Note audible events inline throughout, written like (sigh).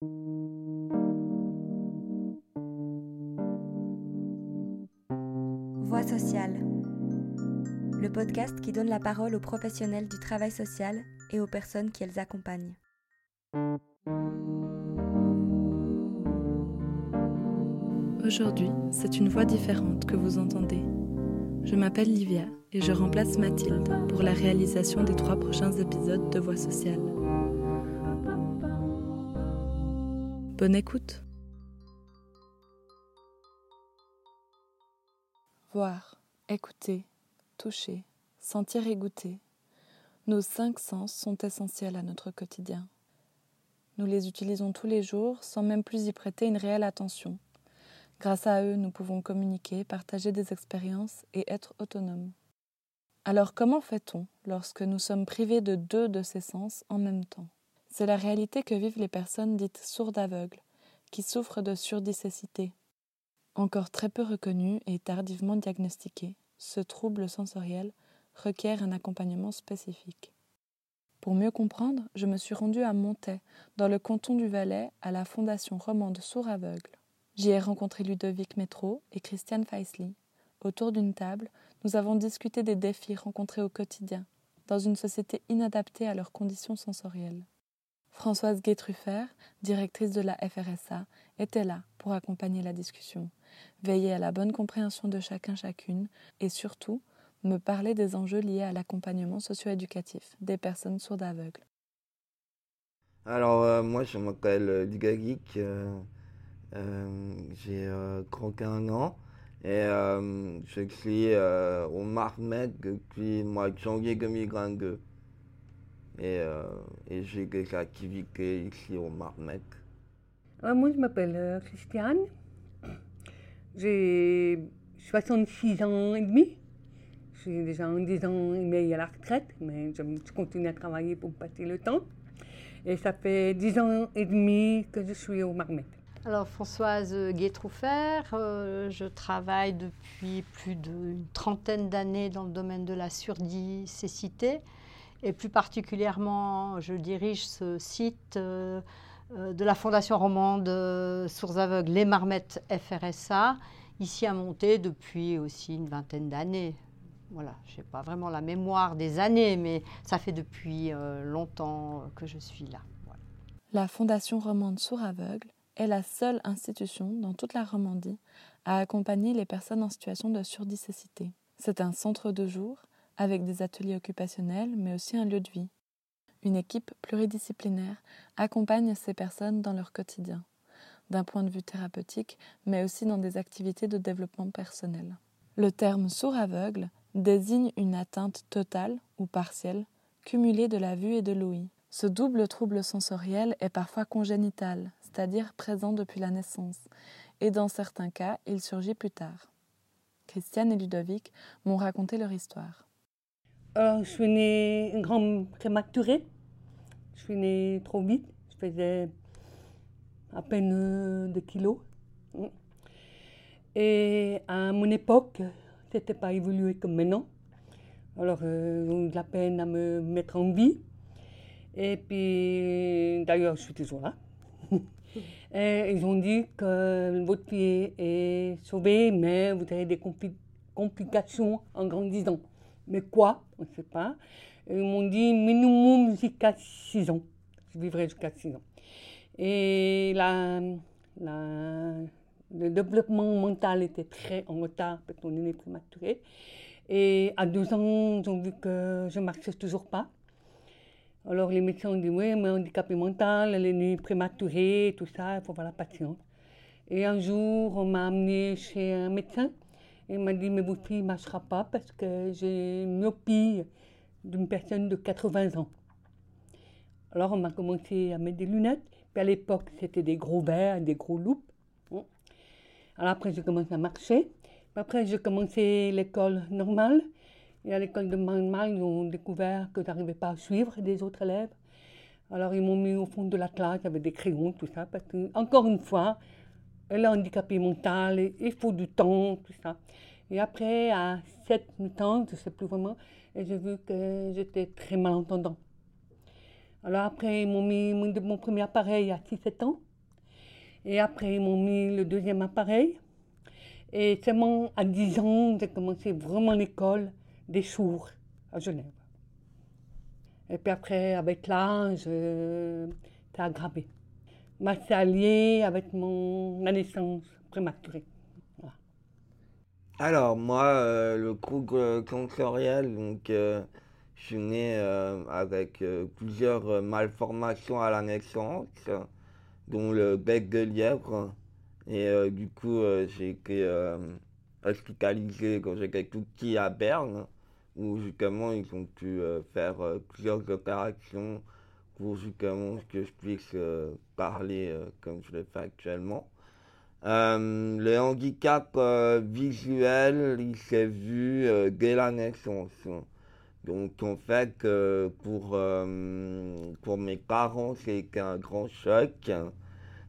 Voix sociale. Le podcast qui donne la parole aux professionnels du travail social et aux personnes qui elles accompagnent. Aujourd'hui, c'est une voix différente que vous entendez. Je m'appelle Livia et je remplace Mathilde pour la réalisation des trois prochains épisodes de Voix sociale. Bonne écoute. Voir, écouter, toucher, sentir et goûter. Nos cinq sens sont essentiels à notre quotidien. Nous les utilisons tous les jours sans même plus y prêter une réelle attention. Grâce à eux, nous pouvons communiquer, partager des expériences et être autonomes. Alors comment fait-on lorsque nous sommes privés de deux de ces sens en même temps? C'est la réalité que vivent les personnes dites sourdes aveugles, qui souffrent de surdicécité. Encore très peu reconnu et tardivement diagnostiqué, ce trouble sensoriel requiert un accompagnement spécifique. Pour mieux comprendre, je me suis rendue à Montaix, dans le canton du Valais, à la Fondation romande sourds aveugles. J'y ai rencontré Ludovic Métro et Christiane Feisli. Autour d'une table, nous avons discuté des défis rencontrés au quotidien, dans une société inadaptée à leurs conditions sensorielles. Françoise Guétruffert, directrice de la FRSA, était là pour accompagner la discussion, veiller à la bonne compréhension de chacun chacune et surtout me parler des enjeux liés à l'accompagnement socio-éducatif des personnes sourdes aveugles. Alors euh, moi je m'appelle euh, Digagik, euh, j'ai 31 ans et je suis au Marmet depuis le mois de janvier 2022. Et, et j'ai des activités ici au Marmet. moi je m'appelle Christiane, j'ai 66 ans et demi. Je suis déjà en 10 ans et demi à la retraite, mais je continue à travailler pour passer le temps. Et ça fait 10 ans et demi que je suis au Marmet. Alors Françoise Guétrouffert, euh, je travaille depuis plus d'une trentaine d'années dans le domaine de la surdicécité et plus particulièrement je dirige ce site euh, euh, de la Fondation romande Sourds aveugles Les Marmettes FRSA, ici à Monté depuis aussi une vingtaine d'années. Voilà, je n'ai pas vraiment la mémoire des années, mais ça fait depuis longtemps que je suis là. La Fondation romande Sourds aveugles est la seule institution dans toute la Romandie à accompagner les personnes en situation de surdicécité. C'est un centre de jour avec des ateliers occupationnels, mais aussi un lieu de vie. Une équipe pluridisciplinaire accompagne ces personnes dans leur quotidien, d'un point de vue thérapeutique, mais aussi dans des activités de développement personnel. Le terme sourd-aveugle désigne une atteinte totale ou partielle, cumulée de la vue et de l'ouïe. Ce double trouble sensoriel est parfois congénital, c'est-à-dire présent depuis la naissance, et dans certains cas, il surgit plus tard. Christiane et Ludovic m'ont raconté leur histoire. Euh, je suis née une grande prématurée. Je suis née trop vite. Je faisais à peine 2 kilos. Et à mon époque, c'était pas évolué comme maintenant. Alors, euh, ont eu de la peine à me mettre en vie. Et puis, d'ailleurs, je suis toujours là. (laughs) Ils ont dit que votre pied est sauvé, mais vous avez des complications en grandissant. Mais quoi? On ne sait pas. ils m'ont dit minimum jusqu'à 6 ans. Je vivrai jusqu'à 6 ans. Et la, le développement mental était très en retard parce qu'on est prématuré. Et à 12 ans, ils ont vu que je ne marchais toujours pas. Alors les médecins ont dit, oui, mais handicapé mental, elle est née prématurée, tout ça, il faut avoir la patience. Et un jour, on m'a amené chez un médecin. Il m'a dit, mais votre fille ne marchera pas parce que j'ai une myopie d'une personne de 80 ans. Alors on m'a commencé à mettre des lunettes. Puis à l'époque, c'était des gros verres, des gros loupes. Alors après, j'ai commencé à marcher. Après, j'ai commencé l'école normale. Et à l'école de Mannheim, ils ont découvert que je n'arrivais pas à suivre des autres élèves. Alors ils m'ont mis au fond de la classe avec des crayons, tout ça, parce que, encore une fois, elle est handicapée mentale, il faut du temps, tout ça. Et après, à 7 ans, je ne sais plus vraiment, j'ai vu que j'étais très malentendant. Alors après, ils m'ont mis mon premier appareil à 6-7 ans. Et après, ils m'ont mis le deuxième appareil. Et seulement à 10 ans, j'ai commencé vraiment l'école des sourds à Genève. Et puis après, avec l'âge, euh, c'est aggravé. Allié avec mon, ma naissance prématurée. Alors, moi, euh, le trouble sensoriel, donc, euh, je suis né euh, avec plusieurs malformations à la naissance, dont le bec de lièvre. Et du coup, j'ai été hospitalisé quand j'étais tout petit à Berne, où justement ils ont pu faire plusieurs opérations pour justement que je puisse euh, parler euh, comme je le fais actuellement. Euh, le handicap visuel, il s'est vu dès la naissance. Donc en fait, pour, pour mes parents, c'était un grand choc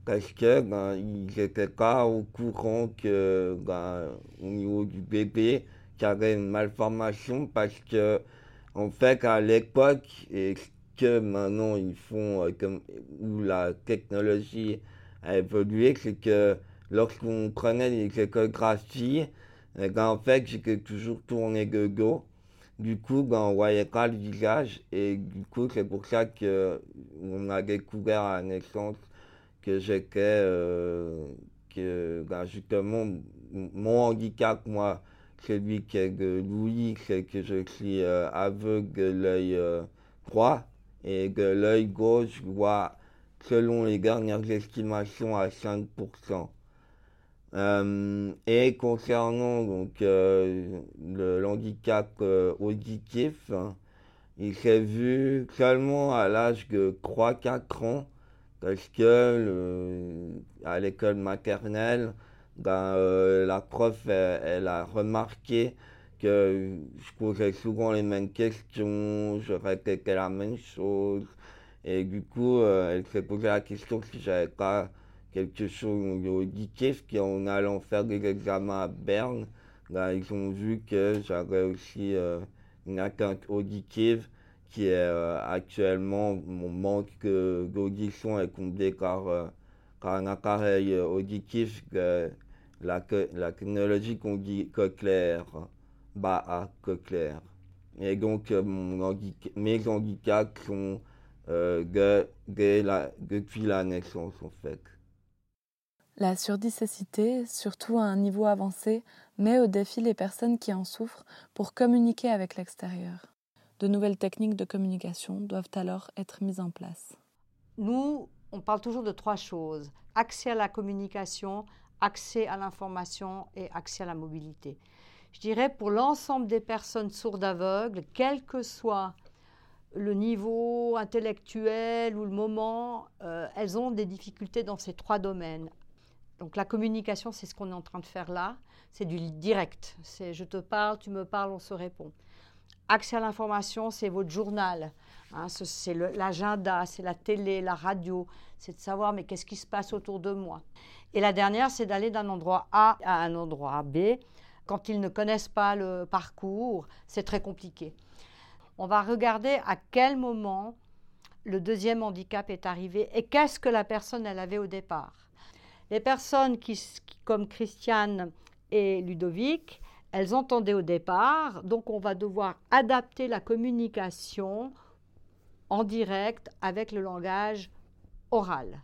parce que ben, ils n'étaient pas au courant que ben, au niveau du bébé, qu'il y avait une malformation parce que en fait à l'époque que maintenant ils font euh, comme où la technologie a évolué, c'est que lorsqu'on prenait les échographies, eh ben, en fait j'étais toujours tourné de. Du coup, ben, on voyait pas le visage et du coup c'est pour ça que on a découvert à naissance que j'étais euh, que ben, justement mon handicap moi celui qui est de Louis c'est que je suis euh, aveugle de l'œil euh, et de l'œil gauche je vois selon les dernières estimations à 5%. Euh, et concernant donc euh, l'handicap euh, auditif, hein, il s'est vu seulement à l'âge de 3-4 ans parce que à l'école maternelle, ben, euh, la prof elle a remarqué que je posais souvent les mêmes questions, je répétais la même chose. Et du coup euh, elle s'est posé la question si j'avais pas quelque chose auditif, puis en allant faire des examens à Berne, là, ils ont vu que j'avais aussi euh, une atteinte auditive qui est euh, actuellement, mon manque d'audition est comblé par, par un appareil auditif, la, la technologie qu'on dit cochléaire, BAA cochléaire. Et donc, euh, mes handicaps sont euh, de- de la- depuis la naissance, en fait. La surdicécité, surtout à un niveau avancé, met au défi les personnes qui en souffrent pour communiquer avec l'extérieur. De nouvelles techniques de communication doivent alors être mises en place. Nous, on parle toujours de trois choses. Accès à la communication, accès à l'information et accès à la mobilité. Je dirais pour l'ensemble des personnes sourdes aveugles, quel que soit le niveau intellectuel ou le moment, euh, elles ont des difficultés dans ces trois domaines. Donc la communication, c'est ce qu'on est en train de faire là. C'est du direct. C'est je te parle, tu me parles, on se répond. Accès à l'information, c'est votre journal. Hein, ce- c'est l'agenda, c'est la télé, la radio. C'est de savoir mais qu'est-ce qui se passe autour de moi. Et la dernière, c'est d'aller d'un endroit A à un endroit B. Quand ils ne connaissent pas le parcours, c'est très compliqué. On va regarder à quel moment le deuxième handicap est arrivé et qu'est-ce que la personne elle avait au départ. Les personnes qui, comme Christiane et Ludovic, elles entendaient au départ, donc on va devoir adapter la communication en direct avec le langage oral.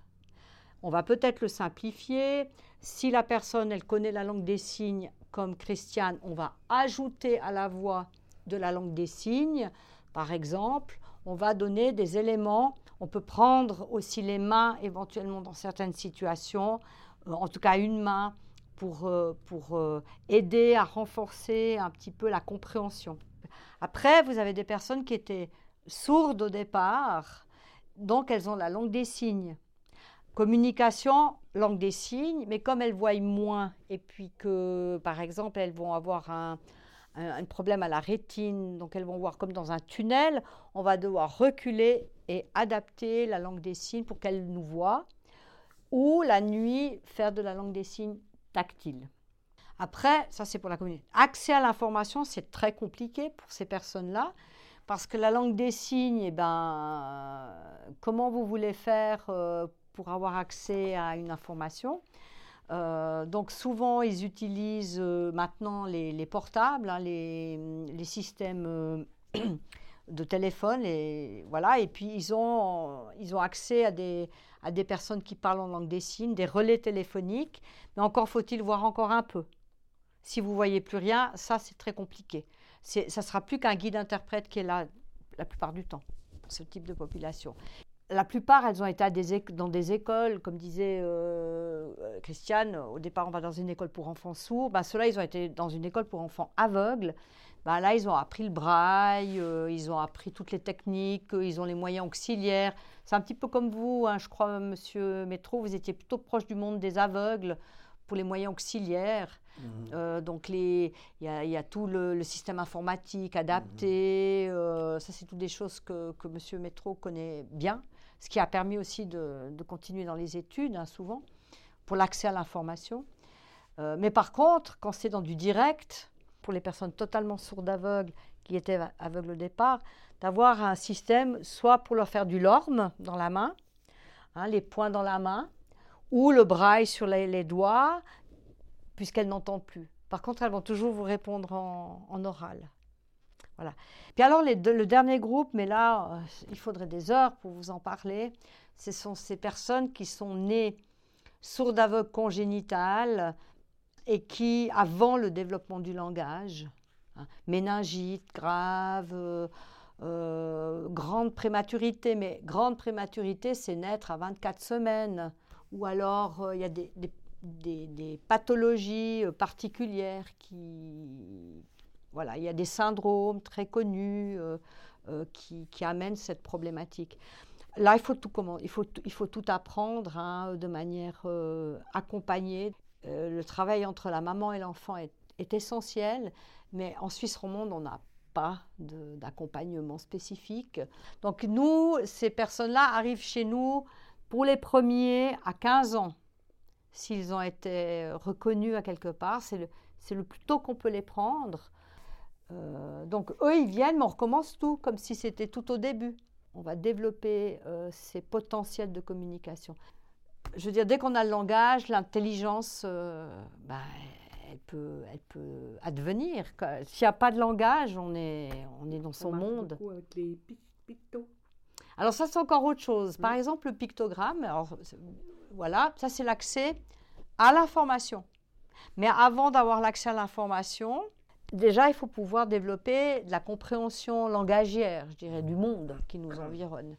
On va peut-être le simplifier. Si la personne, elle connaît la langue des signes, comme Christiane, on va ajouter à la voix de la langue des signes. Par exemple, on va donner des éléments. On peut prendre aussi les mains éventuellement dans certaines situations, euh, en tout cas une main pour, euh, pour euh, aider à renforcer un petit peu la compréhension. Après, vous avez des personnes qui étaient sourdes au départ, donc elles ont la langue des signes. Communication, langue des signes, mais comme elles voient moins, et puis que, par exemple, elles vont avoir un, problème à la rétine, donc elles vont voir comme dans un tunnel, on va devoir reculer et adapter la langue des signes pour qu'elles nous voient, ou la nuit, faire de la langue des signes tactile. Après, ça c'est pour la communication. Accès à l'information, c'est très compliqué pour ces personnes-là, parce que la langue des signes, eh ben, comment vous voulez faire euh, pour avoir accès à une information. Euh, donc souvent, ils utilisent euh, maintenant les, portables, hein, les, systèmes euh, (clears throat) de téléphone, et, voilà, et puis ils ont, ils ont accès à des, à des personnes qui parlent en langue des signes, des relais téléphoniques, mais encore faut-il voir encore un peu. Si vous voyez plus rien, ça c'est très compliqué. Ça sera plus qu'un guide interprète qui est là la plupart du temps ce type de population la plupart, elles ont été dans des écoles, comme disait euh, Christiane, au départ on va dans une école pour enfants sourds, ben, ceux-là ils ont été dans une école pour enfants aveugles, ben, là ils ont appris le braille, euh, ils ont appris toutes les techniques, euh, ils ont les moyens auxiliaires. C'est un petit peu comme vous, hein, je crois, monsieur Métro, vous étiez plutôt proche du monde des aveugles pour les moyens auxiliaires. Mmh. donc il y, a tout le, système informatique adapté, mmh. ça c'est toutes des choses que, que monsieur Métro connaît bien ce qui a permis aussi de, continuer dans les études, hein, souvent, pour l'accès à l'information. Euh, mais par contre, quand c'est dans du direct, pour les personnes totalement sourdes aveugles, qui étaient aveugles au départ, d'avoir un système soit pour leur faire du lorme dans la main, hein, les points dans la main, ou le braille sur les, doigts, puisqu'elles n'entendent plus. Par contre, elles vont toujours vous répondre en oral. Puis alors, le dernier groupe, mais là, euh, il faudrait des heures pour vous en parler, ce sont ces personnes qui sont nées sourdes aveugles congénitales et qui, avant le développement du langage, hein, méningite grave, euh, euh, grande prématurité, mais grande prématurité, c'est naître à 24 semaines, ou alors il y a des, des pathologies particulières qui, voilà, il y a des syndromes très connus euh, euh, qui, amènent cette problématique. Là, il faut tout, apprendre hein, de manière euh, accompagnée. le travail entre la maman et l'enfant est, essentiel, mais en Suisse romande, on n'a pas d'accompagnement spécifique. Donc nous, ces personnes-là arrivent chez nous pour les premiers à 15 ans. S'ils ont été reconnus à quelque part, c'est le plus tôt qu'on peut les prendre. Euh, donc eux, ils viennent, mais on recommence tout comme si c'était tout au début. On va développer euh, ces potentiels de communication. Je veux dire, dès qu'on a le langage, l'intelligence, euh, ben, elle, peut, elle peut advenir. S'il n'y a pas de langage, on est, on est dans son monde. Avec les alors ça, c'est encore autre chose. Par exemple, le pictogramme, alors, voilà, ça c'est l'accès à l'information. Mais avant d'avoir l'accès à l'information, Déjà, il faut pouvoir développer de la compréhension langagière, je dirais, du monde qui nous environne.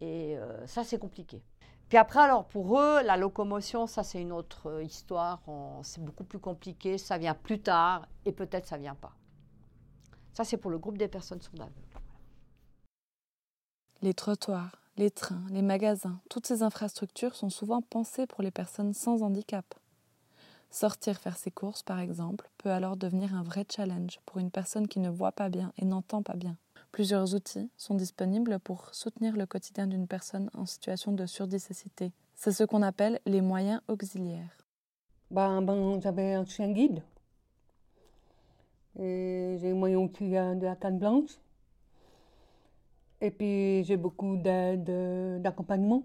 Et euh, ça, c'est compliqué. Puis après, alors pour eux, la locomotion, ça c'est une autre euh, histoire. C'est beaucoup plus compliqué. Ça vient plus tard et peut-être ça vient pas. Ça, c'est pour le groupe des personnes sourdes. Les trottoirs, les trains, les magasins, toutes ces infrastructures sont souvent pensées pour les personnes sans handicap. Sortir faire ses courses, par exemple, peut alors devenir un vrai challenge pour une personne qui ne voit pas bien et n'entend pas bien. Plusieurs outils sont disponibles pour soutenir le quotidien d'une personne en situation de surdicécité. C'est ce qu'on appelle les moyens auxiliaires. Ben, ben j'avais un chien guide. J'ai moyen auxiliaire de la canne blanche. Et puis j'ai beaucoup d'aide, d'accompagnement.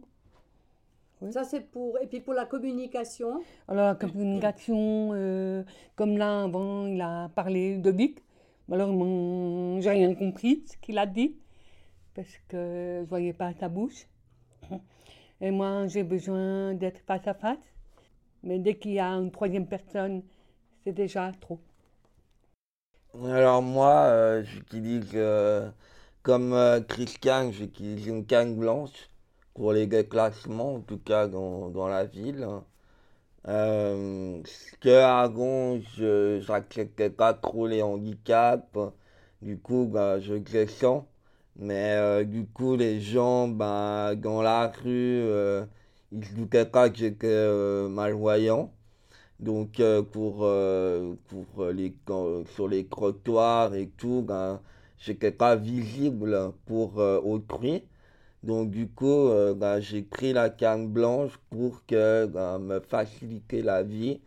Ça, c'est pour. Et puis pour la communication Alors, la communication, euh, comme là, avant, il a parlé de Bic. Alors, j'ai rien compris ce qu'il a dit, parce que je voyais pas sa bouche. (laughs) Et moi, j'ai besoin d'être face à face. Mais dès qu'il y a une troisième personne, c'est déjà trop. Alors, moi, euh, j'utilise, euh, comme Christian, j'utilise une canne blanche pour les déclassements, en tout cas dans, dans la ville. Euh, que avant, je pas trop les handicaps. Du coup, bah, je descends. Mais euh, du coup, les gens bah, dans la rue, euh, ils ne doutaient pas que j'étais euh, malvoyant. Donc, pour, pour les, sur les trottoirs et tout, bah, j'étais pas visible pour autrui. Donc du coup, euh, bah, j'ai pris la canne blanche pour que bah, me faciliter la vie,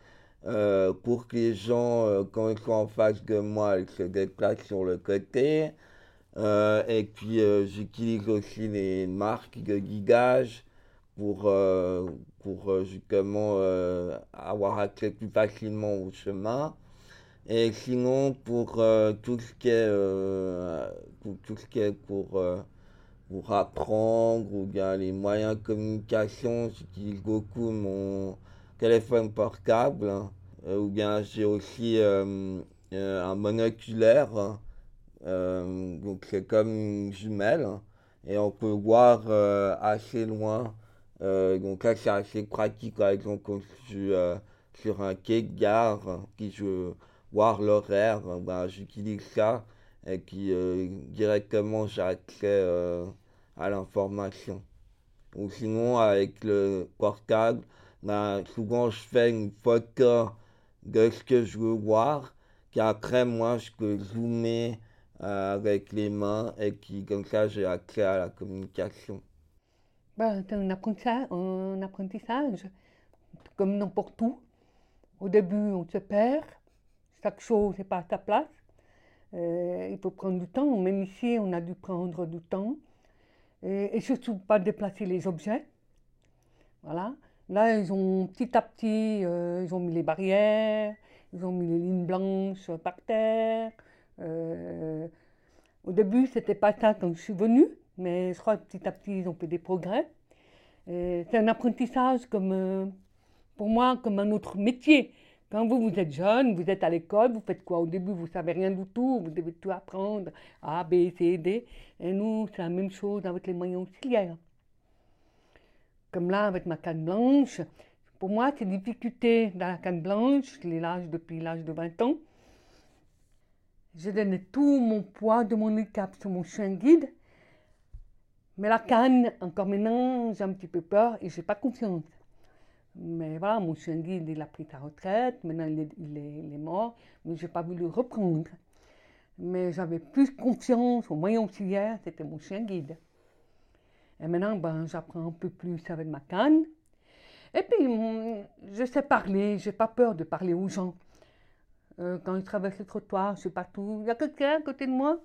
euh, pour que les gens, euh, quand ils sont en face de moi, ils se déplacent sur le côté. et puis j'utilise aussi les marques de guidage pour, pour justement avoir accès plus facilement au chemin. Et sinon, pour tout ce qui est, pour tout ce qui est pour, pour apprendre ou bien les moyens de communication, j'utilise beaucoup mon téléphone portable. Hein. ou bien j'ai aussi un monoculaire. Hein. donc c'est comme une jumelle. Hein. et on peut voir assez loin euh, donc là, c'est assez pratique, par exemple, quand je suis euh, sur un quai de gare, qui je veux voir l'horaire, ben, j'utilise ça et euh, directement j'ai accès à l'information. Ou sinon, avec le portable, ben, souvent je fais une photo de ce que je veux voir, qui après moi je peux zoomer avec les mains et qui comme ça j'ai accès à la communication. Ben, c'est un apprentissage, comme n'importe où. Au début, on se perd, chaque chose n'est pas à sa place. Euh, il faut prendre du temps, même ici, on a dû prendre du temps. Et, surtout, pas déplacer les objets. Voilà. Là, ils ont petit à petit, euh, ils ont mis les barrières, ils ont mis les lignes blanches par terre. Euh, au début, c'était pas ça quand je suis venue. Mais je crois que petit à petit, ils ont fait des progrès. C'est un apprentissage comme, euh, pour moi, comme un autre métier. Quand vous, vous êtes jeune, vous êtes à l'école, vous faites quoi? Au début, vous savez rien du tout, vous devez tout apprendre, A, B, C, D. Et nous, c'est la même chose avec les moyens auxiliaires. Comme là, avec ma canne blanche, pour moi, ces difficultés dans la canne blanche, je l'ai depuis l'âge de 20 ans. Je donnais tout mon poids de mon handicap sur mon chien guide mais la canne, encore maintenant, j'ai un petit peu peur et je n'ai pas confiance. Mais voilà, mon chien guide, il a pris sa retraite, maintenant il est, il est, mort, mais je n'ai pas voulu reprendre. Mais j'avais plus confiance au moyen auxiliaire, c'était mon chien guide. Et maintenant, ben, j'apprends un peu plus avec ma canne. Et puis, hum, je sais parler, je n'ai pas peur de parler aux gens. Euh, quand je traverse le trottoir, je sais pas tout. Il y a quelqu'un à côté de moi?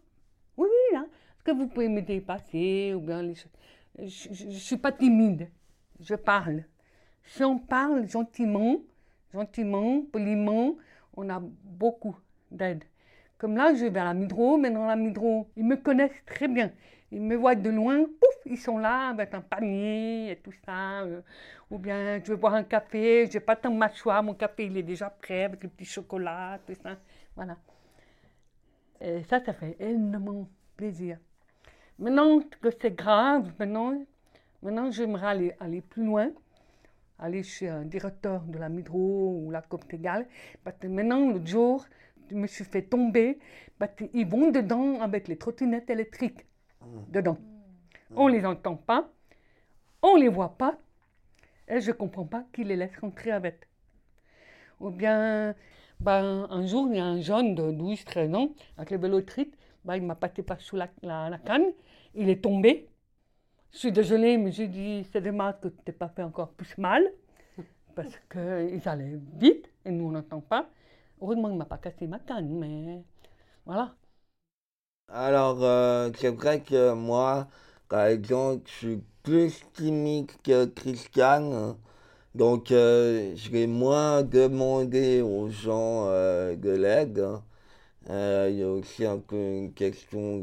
Oui, oui, là que vous pouvez me dépasser ou bien Je ne suis pas timide, je parle. Si on parle gentiment, gentiment, poliment, on a beaucoup d'aide. Comme là, je vais à la Midro, mais dans la Midro, ils me connaissent très bien. Ils me voient de loin, pouf, ils sont là avec un panier et tout ça. Euh, ou bien je vais boire un café, je n'ai pas tant m'asseoir, mon café il est déjà prêt avec le petit chocolat, tout ça. Voilà. Et ça, ça fait énormément plaisir. Maintenant que c'est grave, maintenant, maintenant j'aimerais aller, aller plus loin, aller chez un directeur de la Midro ou la Coptegal, que maintenant, l'autre jour, je me suis fait tomber, parce qu'ils vont dedans avec les trottinettes électriques, mmh. dedans. On ne les entend pas, on ne les voit pas, et je ne comprends pas qu'ils les laissent rentrer avec. Ou bien, ben, un jour, il y a un jeune de 12-13 ans, avec les vélos ben, il m'a passé par sous la, la canne, il est tombé. Je suis désolée, mais j'ai dit, c'est dommage que tu t'es pas fait encore plus mal, parce qu'ils allaient vite et nous, on n'entend pas. Heureusement, il ne m'a pas cassé ma canne, mais voilà. Alors, euh, c'est vrai que moi, par exemple, je suis plus timide que Christian. Donc, euh, je vais moins demander aux gens euh, de l'aide. Euh, il y a aussi une question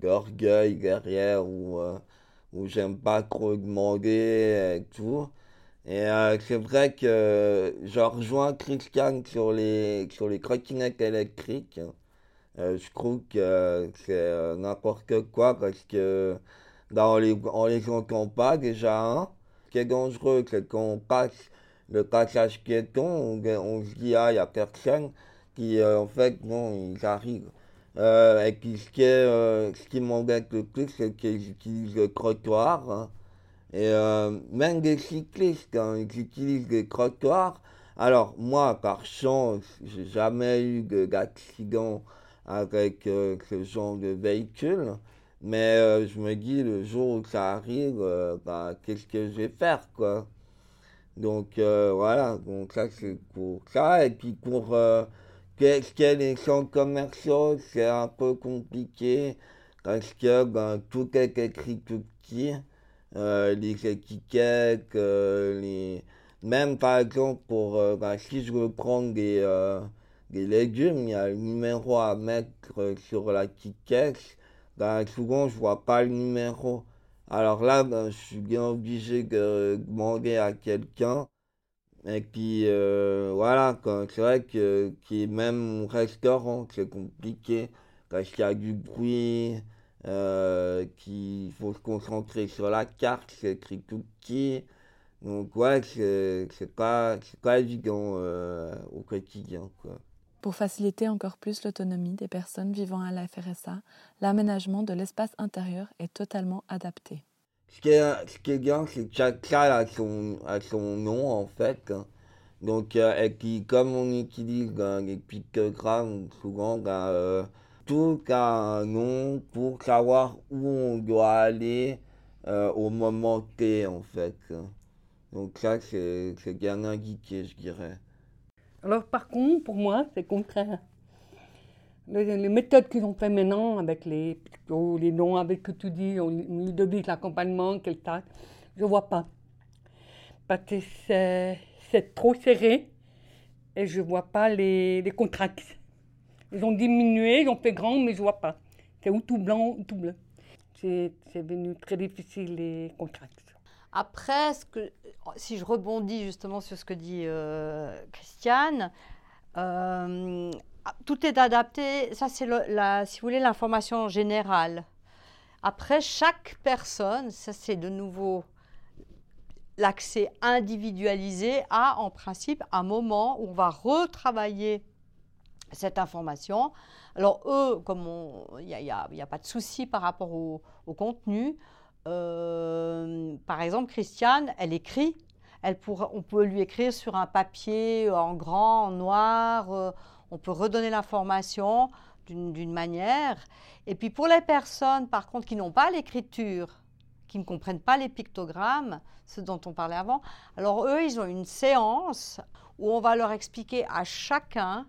d'orgueil derrière où, euh, où j'aime pas trop demander et tout. Et euh, c'est vrai que je rejoins Christian sur les, sur les électriques. je trouve que c'est n'importe quoi parce que dans les, on les entend pas déjà. Hein. Ce qui est dangereux, c'est qu'on passe le passage piéton, on, on se dit, ah, il n'y a personne qui euh, en fait, non, ils arrivent. Euh, et puis ce qui, euh, qui m'embête le plus, c'est qu'ils utilisent le trottoir. Hein. Et même des cyclistes, hein, ils utilisent les trottoirs. Alors moi, par chance, j'ai jamais eu d'accident avec ce genre de véhicule. Mais je me dis, le jour où ça arrive, bah, qu'est-ce que je vais faire, quoi? Donc voilà, donc ça c'est pour ça. Et puis pour Qu'est-ce a les centres commerciaux? C'est un peu compliqué parce que ben, tout est écrit tout petit. euh, les étiquettes, euh, les... même par exemple pour bah, si je veux prendre des, des légumes, il y a le numéro à mettre sur la l'étiquette. Bah, souvent je vois pas le numéro. Alors là, ben, je suis bien obligé de demander à quelqu'un. Et puis voilà, c'est vrai que même au restaurant, c'est compliqué parce qu'il y a du bruit, euh, qu'il faut se concentrer sur la carte, c'est écrit tout petit. Donc ouais, c'est pas, pas évident euh, au quotidien. Quoi. Pour faciliter encore plus l'autonomie des personnes vivant à la FRSA, l'aménagement de l'espace intérieur est totalement adapté. Ce qui est, ce qui est bien, c'est que chaque salle a son, a son nom en fait. Donc, euh, et puis comme on utilise les pictogrammes, souvent, ben, tout a un nom pour savoir où on doit aller euh, au moment T, en fait. Donc ça, c'est bien indiqué, je dirais. Alors par contre, pour moi, c'est contraire. Les, méthodes qu'ils ont fait maintenant, avec les, les noms, avec que tu dis, Ludovic, l'accompagnement, quel tas, je vois pas. Parce que c'est trop serré et je ne vois pas les, les contracts. Ils ont diminué, ils ont fait grand, mais je ne vois pas. C'est ou tout blanc ou tout bleu. C'est devenu très difficile les contracts. Après, ce que, si je rebondis justement sur ce que dit euh, Christiane, euh, tout est adapté. Ça, c'est si vous voulez l'information générale. Après, chaque personne, ça c'est de nouveau l'accès individualisé à, en principe, un moment où on va retravailler cette information. Alors eux, comme il n'y a, a, pas de souci par rapport au, contenu, euh, par exemple, Christiane, elle écrit. Elle pourra, on peut lui écrire sur un papier en grand, en noir. Euh, on peut redonner l'information d'une manière. Et puis pour les personnes, par contre, qui n'ont pas l'écriture, qui ne comprennent pas les pictogrammes, ce dont on parlait avant, alors eux, ils ont une séance où on va leur expliquer à chacun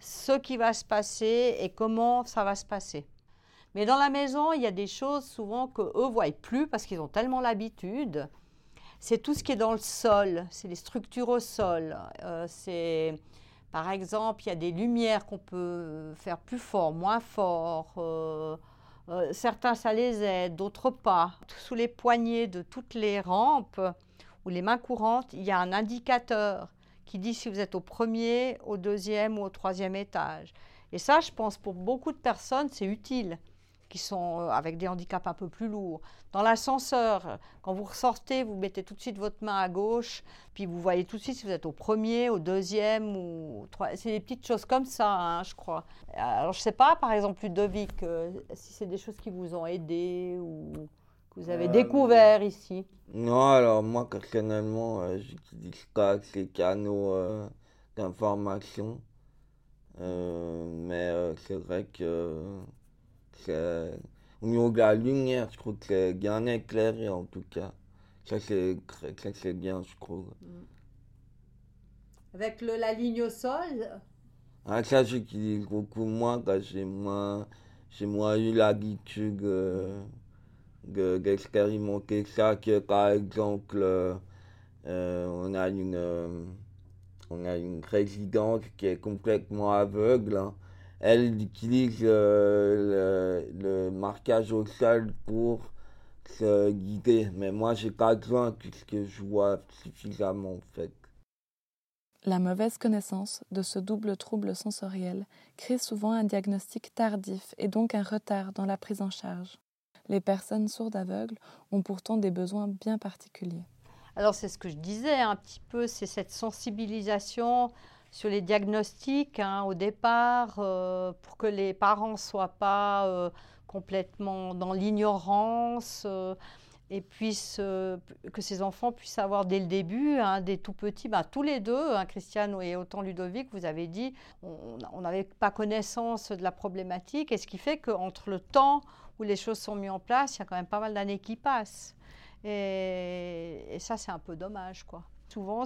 ce qui va se passer et comment ça va se passer. Mais dans la maison, il y a des choses souvent qu'eux ne voient plus parce qu'ils ont tellement l'habitude. C'est tout ce qui est dans le sol, c'est les structures au sol. Euh, c'est, par exemple, il y a des lumières qu'on peut faire plus fort, moins fort. Euh, euh, certains, ça les aide, d'autres pas. Sous les poignées de toutes les rampes ou les mains courantes, il y a un indicateur qui dit si vous êtes au premier, au deuxième ou au troisième étage. Et ça, je pense, pour beaucoup de personnes, c'est utile, qui sont euh, avec des handicaps un peu plus lourds. Dans l'ascenseur, quand vous ressortez, vous mettez tout de suite votre main à gauche, puis vous voyez tout de suite si vous êtes au premier, au deuxième ou au troisième. C'est des petites choses comme ça, hein, je crois. Alors, je ne sais pas, par exemple, Ludovic, euh, si c'est des choses qui vous ont aidé ou que vous avez euh, découvert ici Non, alors moi personnellement, euh, j'utilise pas ces canaux euh, d'information. mais c'est vrai que au niveau de la lumière, je trouve que c'est bien éclairé en tout cas. Ça c'est bien, je trouve. Mm. Avec le, la ligne au sol? Ah, Ça j'utilise beaucoup moins quand j'ai moins, moins eu l'habitude d'expérimenter ça, que par exemple, euh, on, a une, euh, on a une résidente qui est complètement aveugle. Hein. Elle utilise euh, le, marquage au sol pour se guider, mais moi j'ai pas besoin puisque je vois suffisamment en fait. La mauvaise connaissance de ce double trouble sensoriel crée souvent un diagnostic tardif et donc un retard dans la prise en charge. Les personnes sourdes aveugles ont pourtant des besoins bien particuliers. Alors c'est ce que je disais un petit peu, c'est cette sensibilisation sur les diagnostics hein, au départ, euh, pour que les parents ne soient pas euh, complètement dans l'ignorance. Euh, et puissent, que ces enfants puissent avoir dès le début, hein, des tout petits, ben, tous les deux, hein, Christiane et autant Ludovic, vous avez dit, on n'avait pas connaissance de la problématique, et ce qui fait qu'entre le temps où les choses sont mises en place, il y a quand même pas mal d'années qui passent. Et, ça, c'est un peu dommage, quoi. Souvent,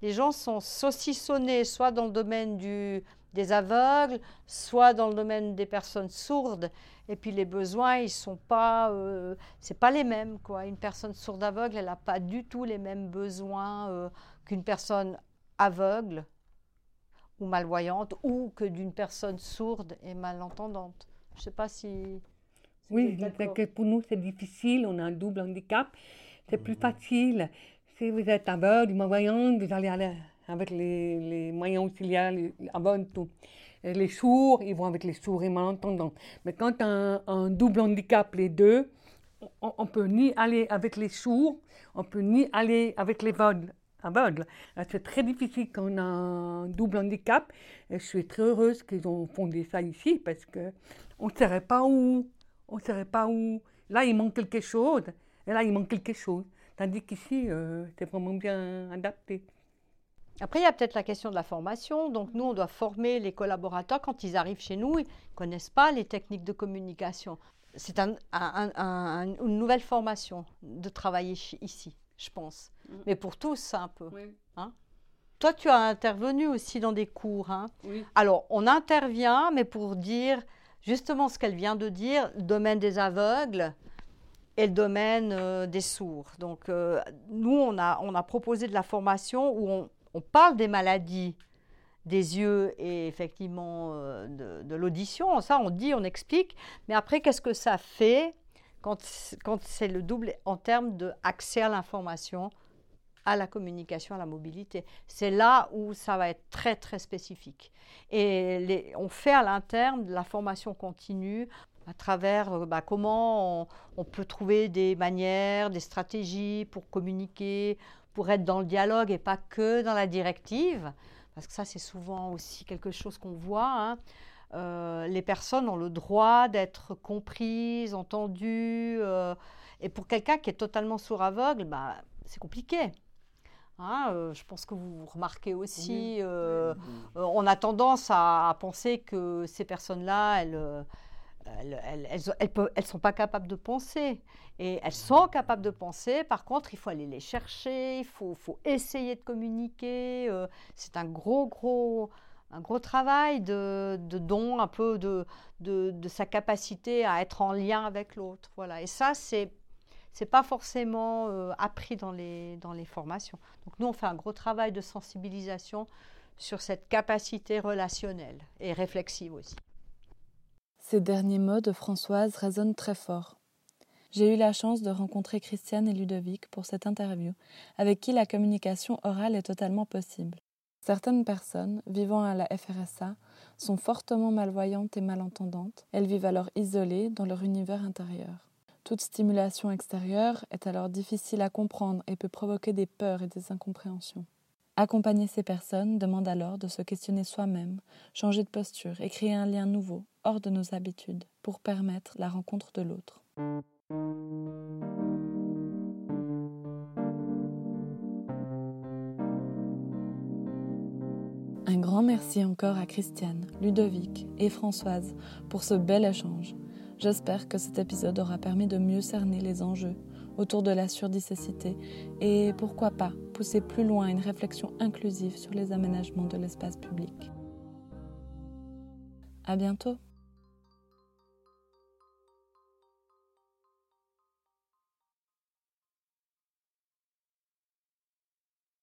les gens sont saucissonnés soit dans le domaine des aveugles, soit dans le domaine des personnes sourdes. Et puis les besoins, ils sont pas, euh, c'est pas les mêmes quoi. Une personne sourde aveugle, elle n'a pas du tout les mêmes besoins euh, qu'une personne aveugle ou malvoyante, ou que d'une personne sourde et malentendante. Je ne sais pas si. oui, que pour nous c'est difficile. On a un double handicap. C'est plus facile. Si vous êtes aveugle, malvoyante, vous allez aller avec les, les moyens auxiliaires, les aveugles, tout les sourds, ils vont avec les sourds et malentendants. Mais quand un, un double handicap, les deux, on, ne peut ni aller avec les sourds, on peut ni aller avec les aveugles. C'est très difficile quand on a un double handicap. Je suis très heureuse qu'ils ont fondé ça ici parce que on ne saurait pas où. On ne pas où. Là, il manque quelque chose. Et là, il manque quelque chose. Tandis qu'ici, euh, c'est vraiment bien adapté. Après, il y a peut-être la question de la formation. Donc, nous, on doit former les collaborateurs quand ils arrivent chez nous. Ils ne connaissent pas les techniques de communication. C'est une nouvelle formation de travailler ici, je pense. Mm. Mais pour tous, un peu. Hein? Toi, tu as intervenu aussi dans des cours. Hein. Alors, on intervient, mais pour dire justement ce qu'elle vient de dire, le domaine des aveugles et le domaine euh, des sourds. Donc, euh, nous, on a, on a proposé de la formation où on, on parle des maladies des yeux et effectivement euh, de, l'audition, ça on dit, on explique, mais après qu'est-ce que ça fait quand, quand c'est le double en termes d'accès à l'information, à la communication, à la mobilité? C'est là où ça va être très très spécifique. Et on fait à l'interne de la formation continue à travers euh, bah, comment on, peut trouver des manières, des stratégies pour communiquer, pour être dans le dialogue et pas que dans la directive, parce que ça c'est souvent aussi quelque chose qu'on voit. Hein. Euh, les personnes ont le droit d'être comprises, entendues, euh, et pour quelqu'un qui est totalement sourd-aveugle, bah, c'est compliqué. Hein, euh, je pense que vous remarquez aussi, on a tendance à, penser que ces personnes-là, elles elles elles, sont pas capables de penser. Et elles sont capables de penser, par contre, il faut aller les chercher, il faut, essayer de communiquer. Euh, c'est un gros, gros, un gros travail de, don, un peu de, de, de, sa capacité à être en lien avec l'autre. Voilà. Et ça, c'est c'est pas forcément euh, appris dans les, dans les formations. Donc nous, on fait un gros travail de sensibilisation sur cette capacité relationnelle et réflexive aussi. Ces derniers mots de Françoise résonnent très fort. J'ai eu la chance de rencontrer Christiane et Ludovic pour cette interview, avec qui la communication orale est totalement possible. Certaines personnes vivant à la FRSA sont fortement malvoyantes et malentendantes. Elles vivent alors isolées dans leur univers intérieur. Toute stimulation extérieure est alors difficile à comprendre et peut provoquer des peurs et des incompréhensions. Accompagner ces personnes demande alors de se questionner soi-même, changer de posture et créer un lien nouveau, hors de nos habitudes, pour permettre la rencontre de l'autre. Un grand merci encore à Christiane, Ludovic et Françoise pour ce bel échange. J'espère que cet épisode aura permis de mieux cerner les enjeux autour de la surdicécité et pourquoi pas pousser plus loin une réflexion inclusive sur les aménagements de l'espace public. À bientôt!